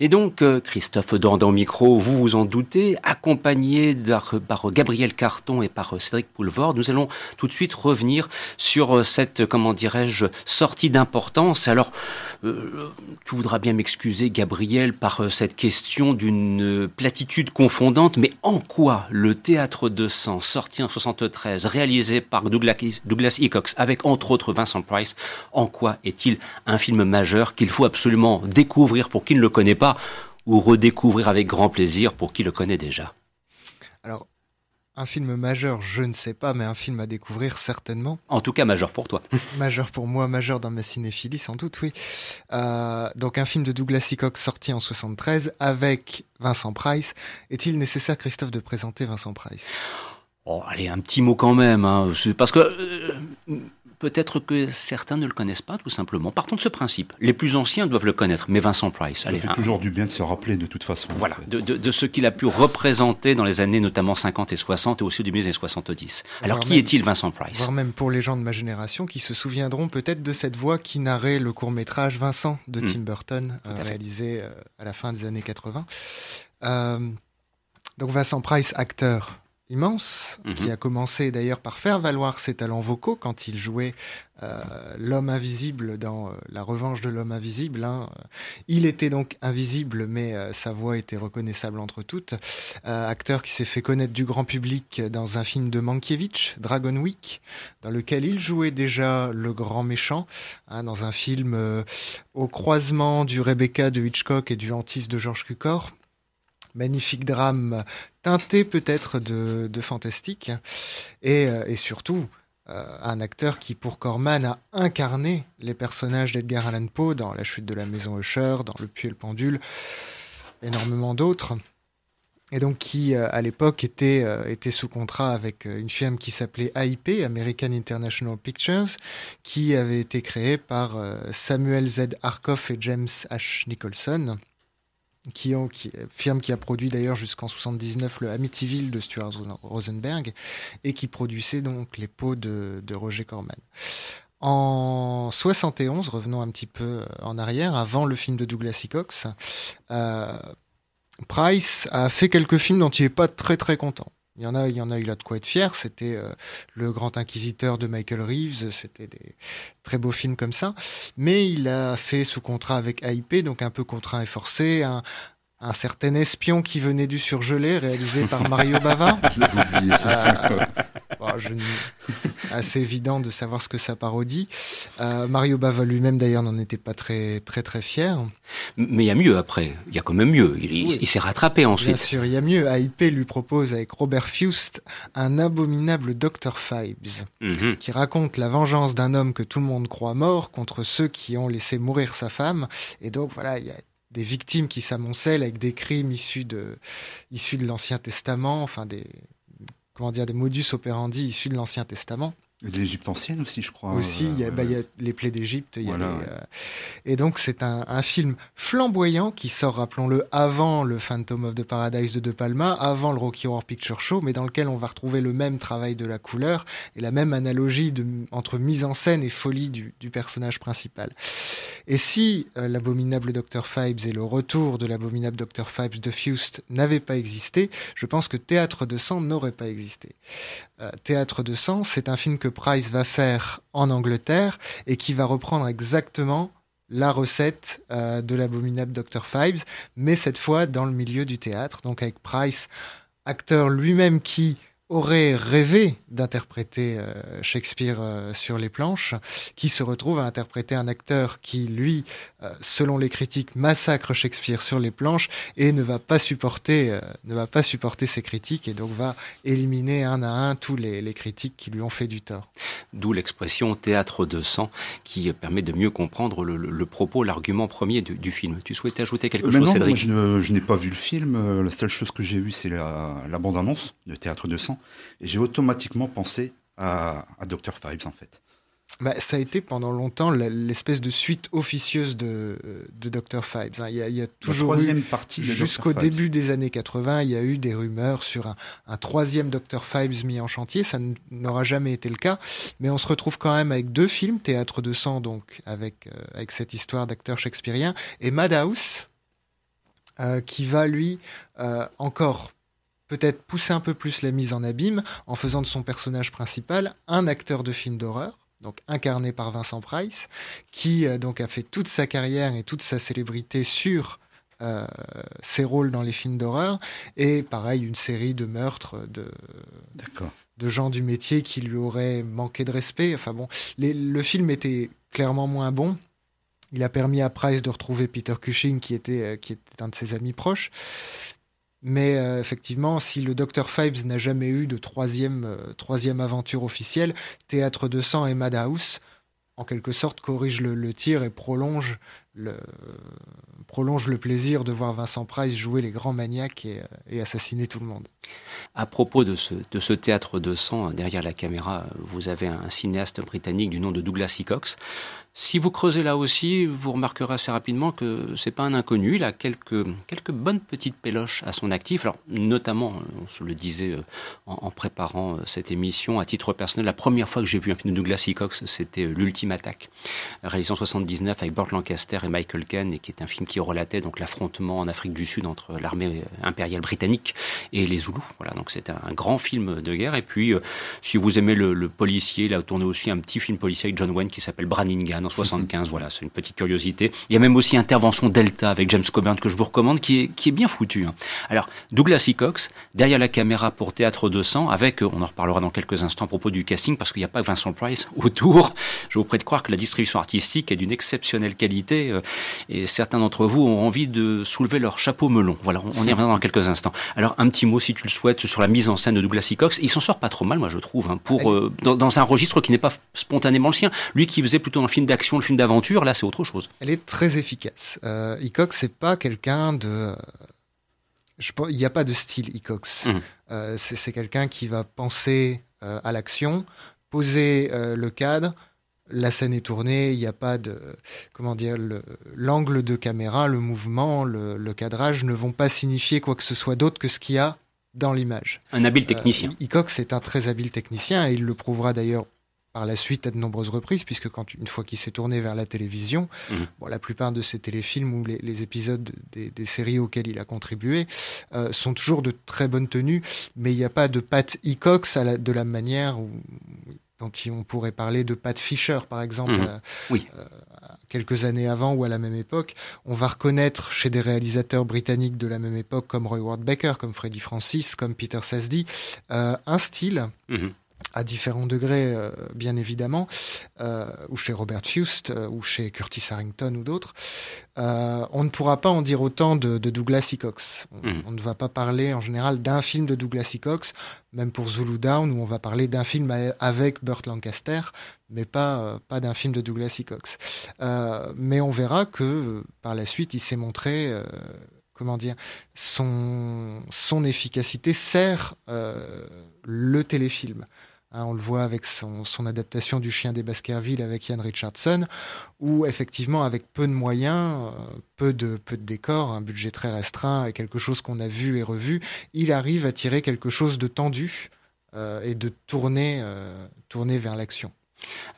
Et donc, euh, Christophe Dordan micro, vous vous en doutez, accompagné par Gabriel Carton et par Cédric Poulvord, nous allons tout de suite revenir sur cette, comment dirais-je, sortie d'importance. Alors, euh, tu voudras bien m'excuser, Gabriel, par cette question d'une platitude confondante, mais en quoi le théâtre de sang, sorti en 73, réalisé par Douglas, Douglas Hickox, avec entre autres Vincent Price, en quoi est-il un film majeur qu'il faut absolument découvrir pour qui ne le connaît pas, ou redécouvrir avec grand plaisir pour qui le connaît déjà Alors, un film majeur, je ne sais pas, mais un film à découvrir certainement. En tout cas, majeur pour toi. majeur pour moi, majeur dans ma cinéphilie, sans doute, oui. Euh, donc un film de Douglas Seacock sorti en 73 avec Vincent Price. Est-il nécessaire, Christophe, de présenter Vincent Price? Oh, allez, un petit mot quand même, hein, parce que euh, peut-être que certains ne le connaissent pas, tout simplement. Partons de ce principe. Les plus anciens doivent le connaître, mais Vincent Price. Ça fait toujours du bien de se rappeler, de toute façon. Voilà, de, ce qu'il a pu représenter dans les années notamment 50 et 60 et aussi au début des années 70. Alors, qui est-il, Vincent Price? Voire même pour les gens de ma génération qui se souviendront peut-être de cette voix qui narrait le court-métrage Vincent de hmm. Tim Burton, euh, réalisé euh, à la fin des années 80. Euh, donc Vincent Price, acteur, immense, qui mhm. a commencé d'ailleurs par faire valoir ses talents vocaux quand il jouait euh, l'homme invisible dans euh, La revanche de l'homme invisible. Hein. Il était donc invisible, mais euh, sa voix était reconnaissable entre toutes. acteur qui s'est fait connaître du grand public dans un film de Mankiewicz, Dragon Week, dans lequel il jouait déjà le grand méchant, hein, dans un film au croisement du Rebecca de Hitchcock et du Antis de George Cukor magnifique drame teinté peut-être de, fantastique, et, euh, surtout euh, un acteur qui, pour Corman, a incarné les personnages d'Edgar Allan Poe dans La chute de la maison Usher, dans Le puits et le pendule, énormément d'autres. Et donc qui, euh, à l'époque, était, était sous contrat avec une firme qui s'appelait AIP, American International Pictures, qui avait été créée par Samuel Z. Arkoff et James H. Nicholson qui, ont, qui, firme qui a produit d'ailleurs jusqu'en 79 le Amityville de Stuart Rosenberg et qui produisait donc les peaux de, Roger Corman. En 71, revenons un petit peu euh, en arrière, avant le film de Douglas euh, Price a fait quelques films dont il n'est pas très très content. Il y en a, il y en a eu là de quoi être fier. C'était euh, Le Grand Inquisiteur de Michael Reeves. C'était des très beaux films comme ça. Mais il a fait sous contrat avec AIP, donc un peu contraint et forcé, un certain espion qui venait du surgelé, réalisé par Mario Bava. je assez évident de savoir ce que ça parodie. Euh, Mario Bava lui-même d'ailleurs n'en était pas très très très fier. Mais il y a mieux après. Il y a quand même mieux. Il, s'est rattrapé ensuite. Bien sûr, il y a mieux. AIP lui propose avec Robert Fust un abominable Dr Fibes mhm. qui raconte la vengeance d'un homme que tout le monde croit mort contre ceux qui ont laissé mourir sa femme. Et donc voilà, il y a des victimes qui s'amoncellent avec des crimes issus de issus de l'Ancien Testament, enfin des comment dire, des modus operandi issus de l'Ancien Testament. L'Égypte ancienne aussi, je crois. Aussi, il y, a, bah, les plaies d'Égypte. Euh, et donc, c'est un, film flamboyant qui sort, rappelons-le, avant le Phantom of the Paradise de De Palma, avant le Rocky Horror Picture Show, mais dans lequel on va retrouver le même travail de la couleur et la même analogie de, entre mise en scène et folie du, personnage principal. Et si euh, l'abominable Dr. Fibes et le retour de l'abominable Dr. Fibes de Fust n'avaient pas existé, je pense que Théâtre de sang n'aurait pas existé. Euh, Théâtre de sang, c'est un film que Price va faire en Angleterre et qui va reprendre exactement la recette euh, de l'abominable Dr. Fives, mais cette fois dans le milieu du théâtre, donc avec Price, acteur lui-même qui aurait rêvé d'interpréter euh, Shakespeare euh, sur les planches, qui se retrouve à interpréter un acteur qui, lui, euh, selon les critiques, massacre Shakespeare sur les planches et ne va pas supporter, ne va pas supporter ces critiques et donc va éliminer un à un tous les, critiques qui lui ont fait du tort. D'où l'expression théâtre de sang qui permet de mieux comprendre le, propos, l'argument premier du, film. Tu souhaitais ajouter quelque chose, non, Cédric? je, n'ai pas vu le film. La seule chose que j'ai vue, c'est la, la bande-annonce de Théâtre de sang. Et j'ai automatiquement pensé à, à Dr. Fibes, en fait. Bah, ça a été pendant longtemps l'espèce de suite officieuse de, de Dr. Fibes. Hein. Il, y a, toujours eu, partie jusqu'au début des années 80, il y a eu des rumeurs sur un, troisième Dr. Fibes mis en chantier. Ça n'aura jamais été le cas, mais on se retrouve quand même avec deux films, Théâtre de sang, donc avec, euh, avec cette histoire d'acteur shakespearien, et Madhouse, qui va lui encore peut-être pousser un peu plus la mise en abîme en faisant de son personnage principal un acteur de film d'horreur donc incarné par Vincent Price, qui donc a fait toute sa carrière et toute sa célébrité sur euh, ses rôles dans les films d'horreur et pareil une série de meurtres de de gens du métier qui lui auraient manqué de respect. Enfin bon, le film était clairement moins bon. Il a permis à Price de retrouver Peter Cushing qui était euh, qui était un de ses amis proches. Mais euh, effectivement, si le Dr. Fibes n'a jamais eu de troisième, troisième aventure officielle, Théâtre de sang et Madhouse, en quelque sorte, corrige le tir et prolonge le, prolonge le plaisir de voir Vincent Price jouer les grands maniaques et, et assassiner tout le monde. À propos de ce, de ce, théâtre de sang, derrière la caméra, vous avez un cinéaste britannique du nom de Douglas Hickox. Si vous creusez là aussi, vous remarquerez assez rapidement que c'est pas un inconnu. Il a quelques, quelques bonnes petites péloches à son actif. Alors, notamment, on se le disait euh, en, préparant euh, cette émission, à titre personnel, la première fois que j'ai vu un film de Douglas Hickox, c'était euh, L'Ultime Attaque, réalisé en 79 avec Burt Lancaster et Michael Caine, et qui est un film qui relatait donc l'affrontement en Afrique du Sud entre l'armée impériale britannique et les Zoulous. Voilà, donc c'est un, grand film de guerre. Et puis, si vous aimez le, policier, il a tourné aussi un petit film policier avec John Wayne qui s'appelle Brannigan 75. Voilà, c'est une petite curiosité. Il y a même aussi Intervention Delta avec James Coburn que je vous recommande, qui est, qui est bien foutu. Hein. Alors, Douglas E. Cox, derrière la caméra pour Théâtre 200, avec, on en reparlera dans quelques instants à propos du casting, parce qu'il n'y a pas Vincent Price autour. Je vous prie de croire que la distribution artistique est d'une exceptionnelle qualité, euh, et certains d'entre vous ont envie de soulever leur chapeau melon. Voilà, on y reviendra dans quelques instants. Alors, un petit mot, si tu le souhaites, sur la mise en scène de Douglas E. Cox. Il s'en sort pas trop mal, moi, je trouve, hein, pour, euh, dans, dans, un registre qui n'est pas spontanément le sien. Lui qui faisait plutôt un film d'action le film d'aventure, là c'est autre chose. Elle est très efficace. Euh, Ecox, c'est pas quelqu'un de... Je, il n'y a pas de style Ecox. Mhm. Euh, c'est quelqu'un qui va penser euh, à l'action, poser euh, le cadre, la scène est tournée, il n'y a pas de comment dire l'angle de caméra, le mouvement, le, le, cadrage ne vont pas signifier quoi que ce soit d'autre que ce qu'il y a dans l'image. Un habile technicien. Euh, Ecox est un très habile technicien et il le prouvera d'ailleurs par la suite à de nombreuses reprises, puisque quand une fois qu'il s'est tourné vers la télévision, mhm. bon, la plupart de ses téléfilms ou les, épisodes des, séries auxquelles il a contribué euh, sont toujours de très bonne tenue, mais il n'y a pas de Pat Hickox à de la manière où, dont on pourrait parler de Pat Fisher, par exemple. Mhm. Euh, oui. Euh, quelques années avant ou à la même époque, on va reconnaître chez des réalisateurs britanniques de la même époque, comme Roy Ward Baker, comme Freddie Francis, comme Peter Sasdy, un style mhm à différents degrés, euh, bien évidemment, euh, ou chez Robert Fust, euh, ou chez Curtis Harrington ou d'autres. on ne pourra pas en dire autant de, Douglas Hickox. Hmm. On, ne va pas parler en général d'un film de Douglas Hickox, même pour Zulu Down, où on va parler d'un film avec Burt Lancaster, mais pas, pas d'un film de Douglas Hickox. mais on verra que par la suite, il s'est montré comment dire, son, efficacité sert le téléfilm. Hein, on le voit avec son, adaptation du Chien des Baskerville avec Ian Richardson, où effectivement, avec peu de moyens, euh, peu de, peu décors, un budget très restreint et quelque chose qu'on a vu et revu, il arrive à tirer quelque chose de tendu euh, et de tourner, euh, tourner vers l'action.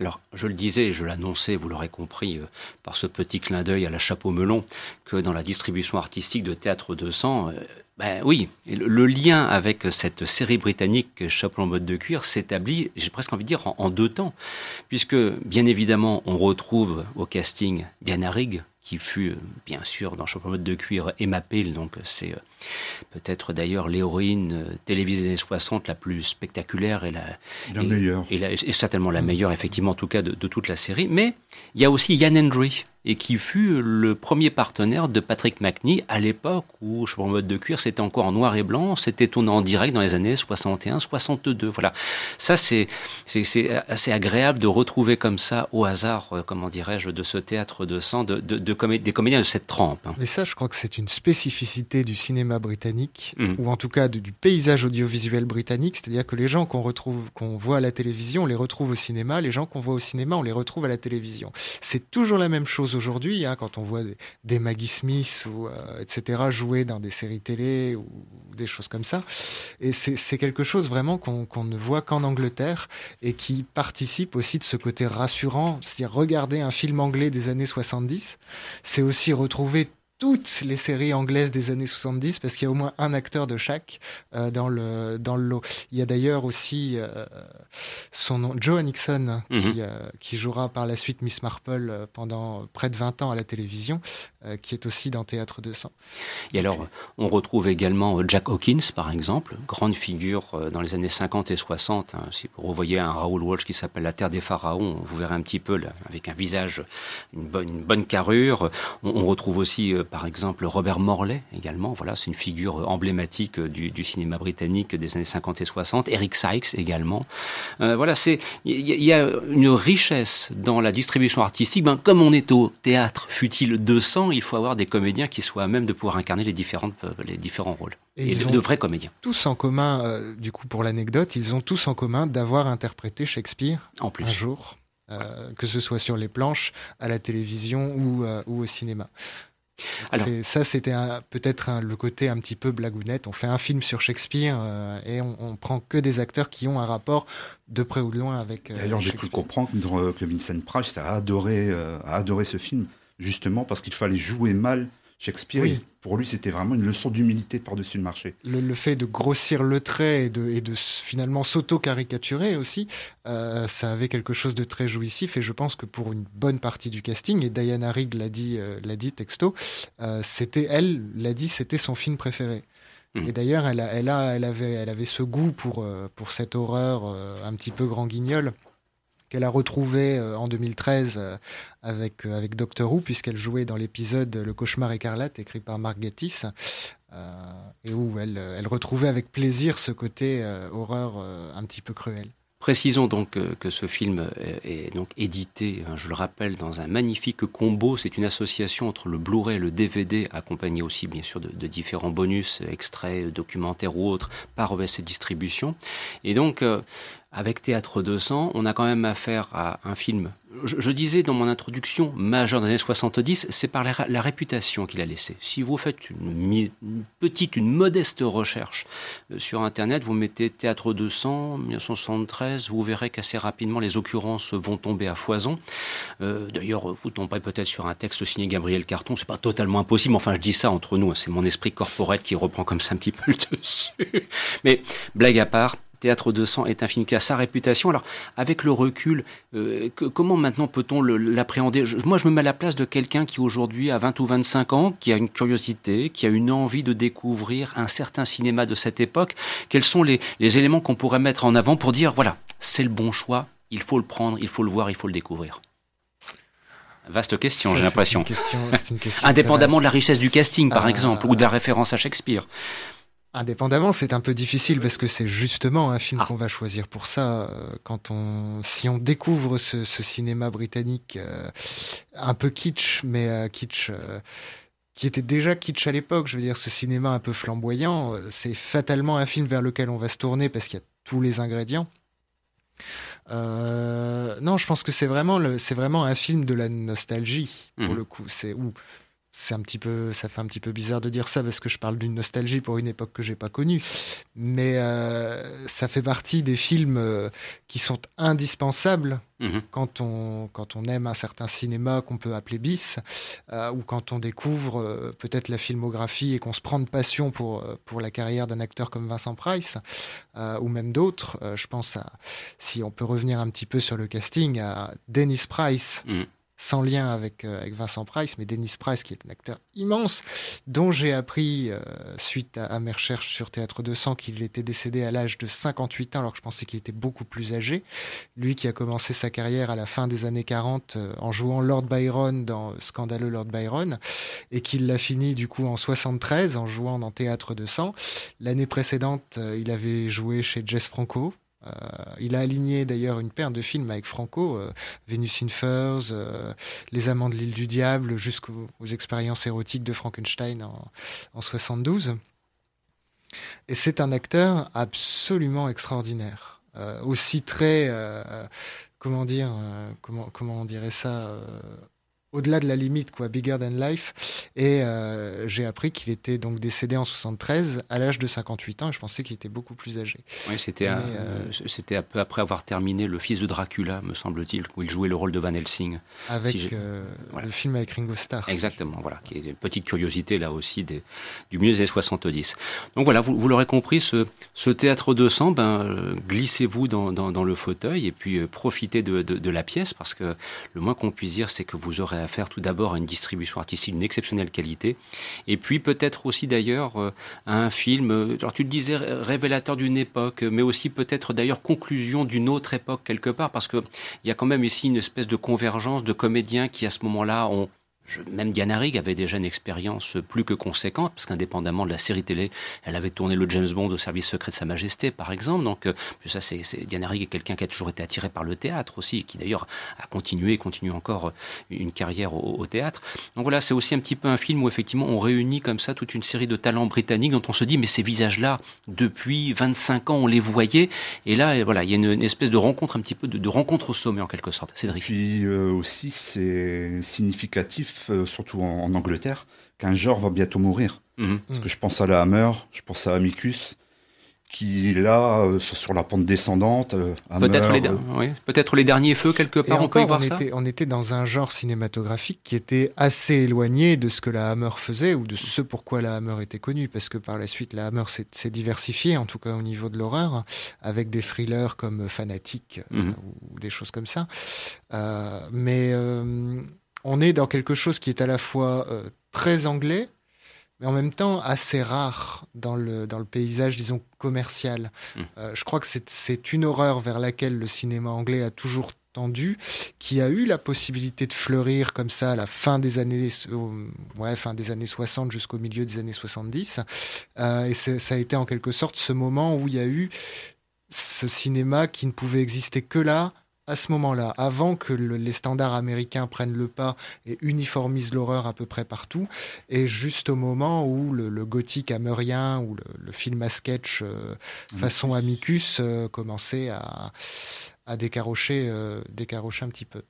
Alors, je le disais, je l'annonçais, vous l'aurez compris par ce petit clin d'œil à la chapeau melon, que dans la distribution artistique de Théâtre 200, ben oui, le, lien avec cette série britannique Chapeau en mode de cuir s'établit, j'ai presque envie de dire, en, deux temps. Puisque, bien évidemment, on retrouve au casting Diana Rigg, qui fut, bien sûr, dans Chapeau en mode de cuir, Emma Peel, donc c'est euh, peut-être d'ailleurs l'héroïne euh, télévisée des années 60 la plus spectaculaire et la, la meilleure. Et, certainement la meilleure, effectivement, en tout cas, de, de toute la série. Mais il y a aussi Yann Hendry, et qui fut le premier partenaire de Patrick McNee à l'époque où je en mode de cuir c'était encore en noir et blanc, c'était tourné en direct dans les années 61, 62. Voilà, ça c'est c'est assez agréable de retrouver comme ça au hasard, euh, comment dirais-je, de ce théâtre de sang, de, de, de des comédiens de cette trempe. Hein. Mais ça, je crois que c'est une spécificité du cinéma britannique, mmh. ou en tout cas du paysage audiovisuel britannique, c'est-à-dire que les gens qu'on retrouve, qu'on voit à la télévision, on les retrouve au cinéma, les gens qu'on voit au cinéma, on les retrouve à la télévision. C'est toujours la même chose aujourd'hui, hein, quand on voit des, Maggie Smith ou euh, etc. jouer dans des séries télé ou, des choses comme ça. Et c'est quelque chose vraiment qu'on ne voit qu'en Angleterre et qui participe aussi de ce côté rassurant, c'est-à-dire regarder un film anglais des années 70, c'est aussi retrouver toutes les séries anglaises des années 70 parce qu'il y a au moins un acteur de chaque euh, dans le dans le lot. Il y a d'ailleurs aussi euh, son nom Joe Nixon qui, mhm. euh, qui, jouera par la suite Miss Marple pendant près de 20 ans à la télévision qui est aussi dans Théâtre 200. Et alors on retrouve également Jack Hawkins par exemple, grande figure dans les années 50 et 60 hein. si vous revoyez un Raoul Walsh qui s'appelle La Terre des pharaons, vous verrez un petit peu là, avec un visage une bonne une bonne carrure. On, on retrouve aussi par exemple Robert Morley également, voilà, c'est une figure emblématique du, cinéma britannique des années 50 et 60. Eric Sykes également. Euh, voilà, c'est il y, a une richesse dans la distribution artistique. Ben, comme on est au théâtre, fut-il 200, il faut avoir des comédiens qui soient à même de pouvoir incarner les, différentes, les différents rôles. Et, de vrais comédiens. Tous en commun, euh, du coup, pour l'anecdote, ils ont tous en commun d'avoir interprété Shakespeare en plus. un jour. Euh, que ce soit sur les planches, à la télévision ou, ou au cinéma. Alors, ça, c'était peut-être le côté un petit peu blagounette. On fait un film sur Shakespeare euh, et on, on, prend que des acteurs qui ont un rapport de près ou de loin avec. Euh, D'ailleurs, j'ai cru comprendre que Vincent Price a adoré, euh, a adoré ce film, justement parce qu'il fallait jouer mal Shakespeare, pour lui, c'était vraiment une leçon d'humilité par-dessus le marché. Le, fait de grossir le trait et de, et de finalement s'auto-caricaturer aussi, euh, ça avait quelque chose de très jouissif. Et je pense que pour une bonne partie du casting, et Diana Rigg l'a dit, euh, l'a dit texto, euh, c'était elle l'a dit, c'était son film préféré. Mmh. Et d'ailleurs, elle, elle, a, elle, avait, elle avait ce goût pour, pour cette horreur un petit peu grand guignol qu'elle a retrouvé euh, en 2013 euh, avec, euh, avec Doctor Who, puisqu'elle jouait dans l'épisode Le cauchemar écarlate, écrit par Mark Gatiss, et où elle, elle, retrouvait avec plaisir ce côté horreur un petit peu cruel. Précisons donc que ce film est donc édité, hein, je le rappelle, dans un magnifique combo. C'est une association entre le Blu-ray et le DVD, accompagné aussi bien sûr de, différents bonus, extraits, documentaires ou autres, par OBS Distribution. Et donc, avec Théâtre 200, on a quand même affaire à un film, je, disais dans mon introduction, majeur des années 70, c'est par la, réputation qu'il a laissé. Si vous faites une, petite, une modeste recherche euh, sur Internet, vous mettez Théâtre 200, 1973, vous verrez qu'assez rapidement les occurrences vont tomber à foison. Euh, d'ailleurs, vous tomberez peut-être sur un texte signé Gabriel Carton, c'est pas totalement impossible, enfin je dis ça entre nous, hein, c'est mon esprit corporel qui reprend comme ça un petit peu le dessus. Mais blague à part, Théâtre 200 est un film qui a sa réputation. Alors, avec le recul, euh, comment maintenant peut-on l'appréhender? Moi, je me mets à la place de quelqu'un qui aujourd'hui a 20 ou 25 ans, qui a une curiosité, qui a une envie de découvrir un certain cinéma de cette époque. Quels sont les, éléments qu'on pourrait mettre en avant pour dire, voilà, c'est le bon choix, il faut le prendre, il faut le voir, il faut le découvrir? Vaste question, j'ai l'impression. Indépendamment de la richesse du casting, par ah. exemple, ou de la référence à Shakespeare. Indépendamment, c'est un peu difficile parce que c'est justement un film ah. qu'on va choisir pour ça. Euh, quand on, si on découvre ce, cinéma britannique euh, un peu kitsch, mais euh, kitsch qui était déjà kitsch à l'époque, je veux dire, ce cinéma un peu flamboyant, c'est fatalement un film vers lequel on va se tourner parce qu'il y a tous les ingrédients. non, je pense que c'est vraiment, c'est vraiment un film de la nostalgie pour mmh. le coup. C'est où c'est un petit peu, ça fait un petit peu bizarre de dire ça parce que je parle d'une nostalgie pour une époque que j'ai pas connue, mais euh, ça fait partie des films euh, qui sont indispensables mhm. quand on quand on aime un certain cinéma qu'on peut appeler bis euh, ou quand on découvre peut-être la filmographie et qu'on se prend de passion pour pour la carrière d'un acteur comme Vincent Price ou même d'autres. je pense à si on peut revenir un petit peu sur le casting à Dennis Price. Mhm sans lien avec, euh, avec Vincent Price, mais Dennis Price, qui est un acteur immense, dont j'ai appris, euh, suite à, mes recherches sur Théâtre 200, qu'il était décédé à l'âge de 58 ans, alors que je pensais qu'il était beaucoup plus âgé. Lui qui a commencé sa carrière à la fin des années 40 euh, en jouant Lord Byron dans Scandaleux Lord Byron, et qu'il l'a fini du coup en 73 en jouant dans Théâtre 200. L'année précédente, il avait joué chez Jess Franco, euh, il a aligné d'ailleurs une paire de films avec Franco, euh, Venus in Furs, euh, Les Amants de l'île du diable, jusqu'aux expériences érotiques de Frankenstein en, en 72. Et c'est un acteur absolument extraordinaire, aussi très, comment dire, comment comment on dirait ça au-delà de la limite, quoi, bigger than life. Et euh, j'ai appris qu'il était donc décédé en 73 à l'âge de 58 ans. Et je pensais qu'il était beaucoup plus âgé. Oui, c'était euh, c'était un peu après avoir terminé Le Fils de Dracula, me semble-t-il, où il jouait le rôle de Van Helsing. Avec euh, le film avec Ringo Starr. Exactement, voilà, qui est une petite curiosité là aussi des, du milieu des 70. Donc voilà, vous, vous l'aurez compris, ce, ce, théâtre de sang, ben, glissez-vous dans, dans, dans, le fauteuil et puis profitez de, de, de la pièce parce que le moins qu'on puisse dire, c'est que vous aurez à faire tout d'abord à une distribution artistique d'une exceptionnelle qualité, et puis peut-être aussi d'ailleurs à euh, un film, euh, alors tu le disais, révélateur d'une époque, mais aussi peut-être d'ailleurs conclusion d'une autre époque quelque part, parce qu'il y a quand même ici une espèce de convergence de comédiens qui à ce moment-là ont même Diana Rigg avait déjà une expérience plus que conséquente, parce qu'indépendamment de la série télé, elle avait tourné le James Bond au service secret de Sa Majesté, par exemple. Donc, euh, ça, c'est, Diana Rigg est quelqu'un qui a toujours été attiré par le théâtre aussi, qui d'ailleurs a continué et continue encore euh, une carrière au, théâtre. Donc voilà, c'est aussi un petit peu un film où effectivement on réunit comme ça toute une série de talents britanniques dont on se dit, mais ces visages-là, depuis 25 ans, on les voyait. Et là, voilà, il y a une, espèce de rencontre, un petit peu de, rencontre au sommet en quelque sorte. Cédric. Puis euh, aussi, c'est significatif euh, surtout en, Angleterre, qu'un genre va bientôt mourir. Mhm. Parce que je pense à la Hammer, je pense à Amicus, qui là, euh, sur la pente descendante. Euh, peut-être les, peut les, derniers feux, quelque part, on peut y voir on ça était, on était dans un genre cinématographique qui était assez éloigné de ce que la Hammer faisait, ou de ce pourquoi la Hammer était connue, parce que par la suite, la Hammer s'est diversifiée, en tout cas au niveau de l'horreur, avec des thrillers comme Fanatic, mhm. ou des choses comme ça. mais on est dans quelque chose qui est à la fois euh, très anglais, mais en même temps assez rare dans le, dans le paysage, disons, commercial. Hmm. Euh, je crois que c'est une horreur vers laquelle le cinéma anglais a toujours tendu, qui a eu la possibilité de fleurir comme ça à la fin des années, ouais, fin des années 60 jusqu'au milieu des années 70. Euh, et ça a été en quelque sorte ce moment où il y a eu ce cinéma qui ne pouvait exister que là, à ce moment-là, avant que les standards américains prennent le pas et uniformisent l'horreur à peu près partout, et juste au moment où le, gothique hammerien ou le, film à sketch euh, façon Amicus euh, commençait à, à décarrocher, euh, décarrocher un petit peu.